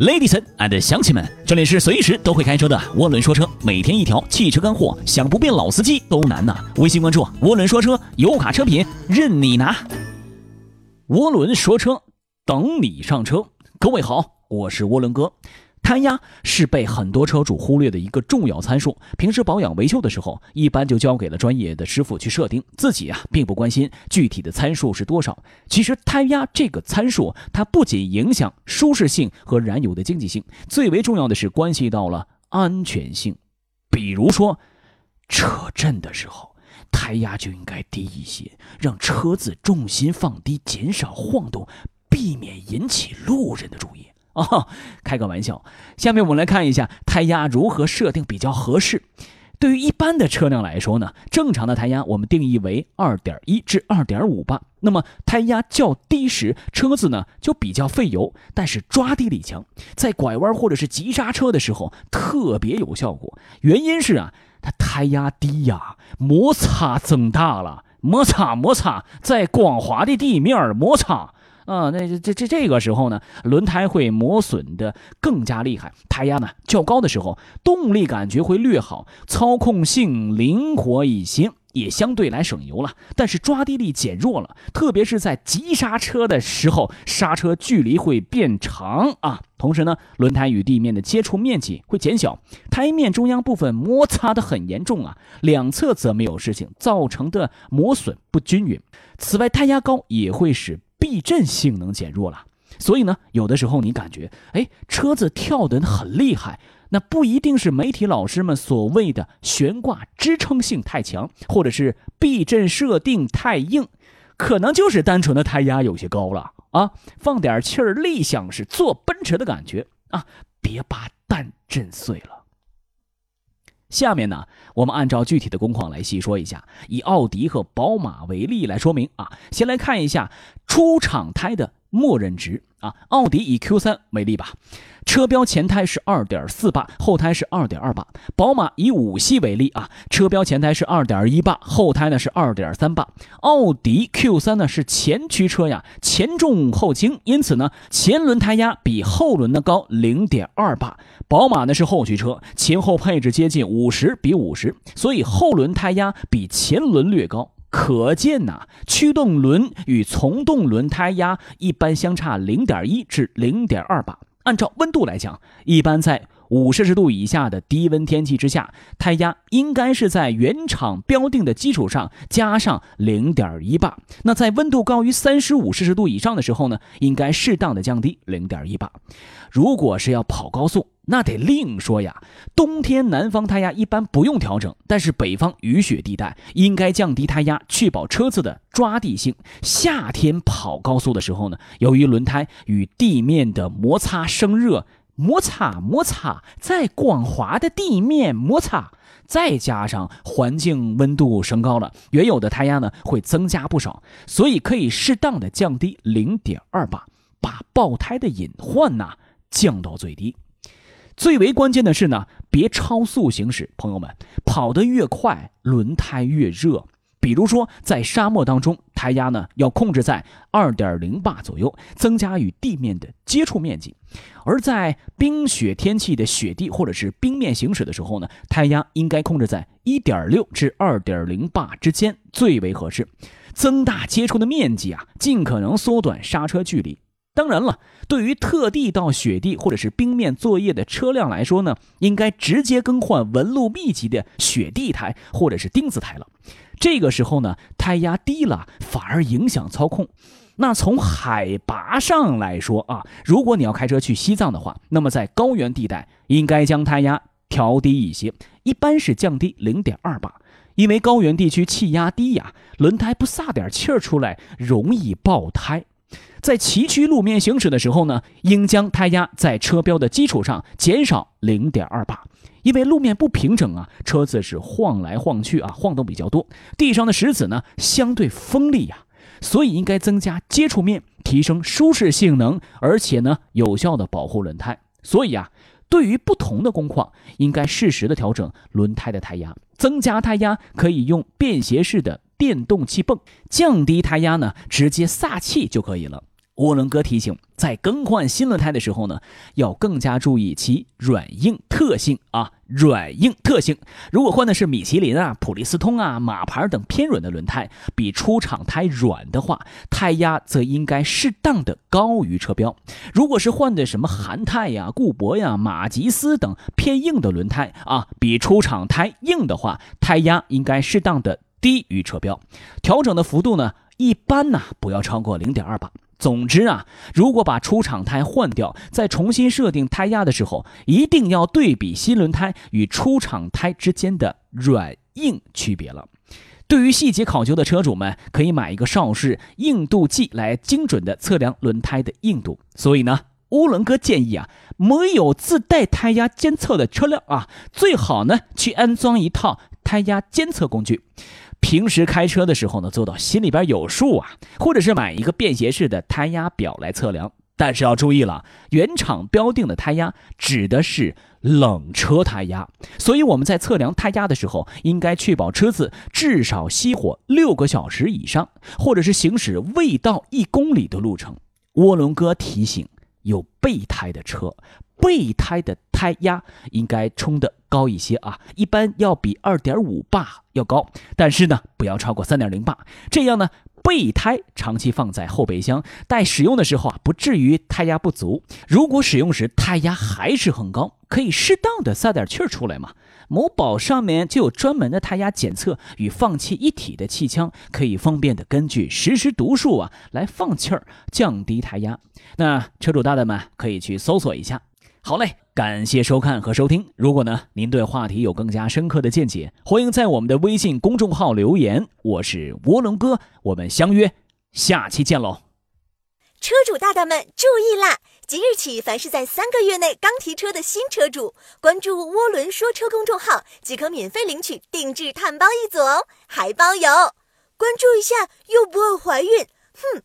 Ladies and 乡亲们，这里是随时都会开车的涡轮说车，每天一条汽车干货，想不变老司机都难呐！微信关注涡轮说车，油卡车品任你拿。涡轮说车，等你上车。各位好，我是涡轮哥。胎压是被很多车主忽略的一个重要参数，平时保养维修的时候，一般就交给了专业的师傅去设定，自己啊并不关心具体的参数是多少。其实胎压这个参数，它不仅影响舒适性和燃油的经济性，最为重要的是关系到了安全性。比如说，车震的时候，胎压就应该低一些，让车子重心放低，减少晃动，避免引起路人的注意。哦，开个玩笑。下面我们来看一下胎压如何设定比较合适。对于一般的车辆来说呢，正常的胎压我们定义为二点一至二点五八。那么胎压较低时，车子呢就比较费油，但是抓地力强，在拐弯或者是急刹车的时候特别有效果。原因是啊，它胎压低呀，摩擦增大了，摩擦摩擦，在光滑的地面摩擦。啊，那这这这个时候呢，轮胎会磨损的更加厉害。胎压呢较高的时候，动力感觉会略好，操控性灵活一些，也相对来省油了。但是抓地力减弱了，特别是在急刹车的时候，刹车距离会变长啊。同时呢，轮胎与地面的接触面积会减小，胎面中央部分摩擦的很严重啊，两侧则没有事情，造成的磨损不均匀。此外，胎压高也会使避震性能减弱了，所以呢，有的时候你感觉，哎，车子跳得很厉害，那不一定是媒体老师们所谓的悬挂支撑性太强，或者是避震设定太硬，可能就是单纯的胎压有些高了啊。放点气儿，立像是坐奔驰的感觉啊，别把蛋震碎了。下面呢，我们按照具体的工况来细说一下，以奥迪和宝马为例来说明啊。先来看一下出厂胎的默认值啊，奥迪以 Q 三为例吧。车标前胎是二点四八，后胎是二点二八。宝马以五系为例啊，车标前胎是二点一八，后胎呢是二点三八。奥迪 Q 三呢是前驱车呀，前重后轻，因此呢前轮胎压比后轮的高零点二八。宝马呢是后驱车，前后配置接近五十比五十，所以后轮胎压比前轮略高。可见呐，驱动轮与从动轮胎压一般相差零点一至零点二八。按照温度来讲，一般在五摄氏度以下的低温天气之下，胎压应该是在原厂标定的基础上加上零点一八。那在温度高于三十五摄氏度以上的时候呢，应该适当的降低零点一八。如果是要跑高速，那得另说呀。冬天南方胎压一般不用调整，但是北方雨雪地带应该降低胎压，确保车子的抓地性。夏天跑高速的时候呢，由于轮胎与地面的摩擦生热，摩擦摩擦，在光滑的地面摩擦，再加上环境温度升高了，原有的胎压呢会增加不少，所以可以适当的降低零点二八，把爆胎的隐患呐降到最低。最为关键的是呢，别超速行驶。朋友们，跑得越快，轮胎越热。比如说，在沙漠当中，胎压呢要控制在二点零八左右，增加与地面的接触面积；而在冰雪天气的雪地或者是冰面行驶的时候呢，胎压应该控制在一点六至二点零八之间，最为合适。增大接触的面积啊，尽可能缩短刹车距离。当然了，对于特地到雪地或者是冰面作业的车辆来说呢，应该直接更换纹路密集的雪地胎或者是钉子胎了。这个时候呢，胎压低了反而影响操控。那从海拔上来说啊，如果你要开车去西藏的话，那么在高原地带应该将胎压调低一些，一般是降低零点二八，因为高原地区气压低呀，轮胎不撒点气儿出来容易爆胎。在崎岖路面行驶的时候呢，应将胎压在车标的基础上减少零点二八，因为路面不平整啊，车子是晃来晃去啊，晃动比较多，地上的石子呢相对锋利呀，所以应该增加接触面，提升舒适性能，而且呢有效的保护轮胎。所以啊，对于不同的工况，应该适时的调整轮胎的胎压，增加胎压可以用便携式的电动气泵，降低胎压呢直接撒气就可以了。涡轮哥提醒，在更换新轮胎的时候呢，要更加注意其软硬特性啊，软硬特性。如果换的是米其林啊、普利司通啊、马牌等偏软的轮胎，比出厂胎软的话，胎压则应该适当的高于车标。如果是换的什么韩泰呀、固铂呀、马吉斯等偏硬的轮胎啊，比出厂胎硬的话，胎压应该适当的低于车标。调整的幅度呢，一般呢不要超过零点二八。总之啊，如果把出厂胎换掉，再重新设定胎压的时候，一定要对比新轮胎与出厂胎之间的软硬区别了。对于细节考究的车主们，可以买一个邵氏硬度计来精准的测量轮胎的硬度。所以呢，乌伦哥建议啊，没有自带胎压监测的车辆啊，最好呢去安装一套胎压监测工具。平时开车的时候呢，做到心里边有数啊，或者是买一个便携式的胎压表来测量。但是要注意了，原厂标定的胎压指的是冷车胎压，所以我们在测量胎压的时候，应该确保车子至少熄火六个小时以上，或者是行驶未到一公里的路程。涡轮哥提醒，有备胎的车。备胎的胎压应该充的高一些啊，一般要比二点五巴要高，但是呢，不要超过三点零巴。这样呢，备胎长期放在后备箱待使用的时候啊，不至于胎压不足。如果使用时胎压还是很高，可以适当的撒点气儿出来嘛。某宝上面就有专门的胎压检测与放气一体的气枪，可以方便的根据实时读数啊来放气儿，降低胎压。那车主大大们可以去搜索一下。好嘞，感谢收看和收听。如果呢，您对话题有更加深刻的见解，欢迎在我们的微信公众号留言。我是涡轮哥，我们相约下期见喽。车主大大们注意啦！即日起，凡是在三个月内刚提车的新车主，关注“涡轮说车”公众号即可免费领取定制碳包一组哦，还包邮。关注一下又不会怀孕，哼。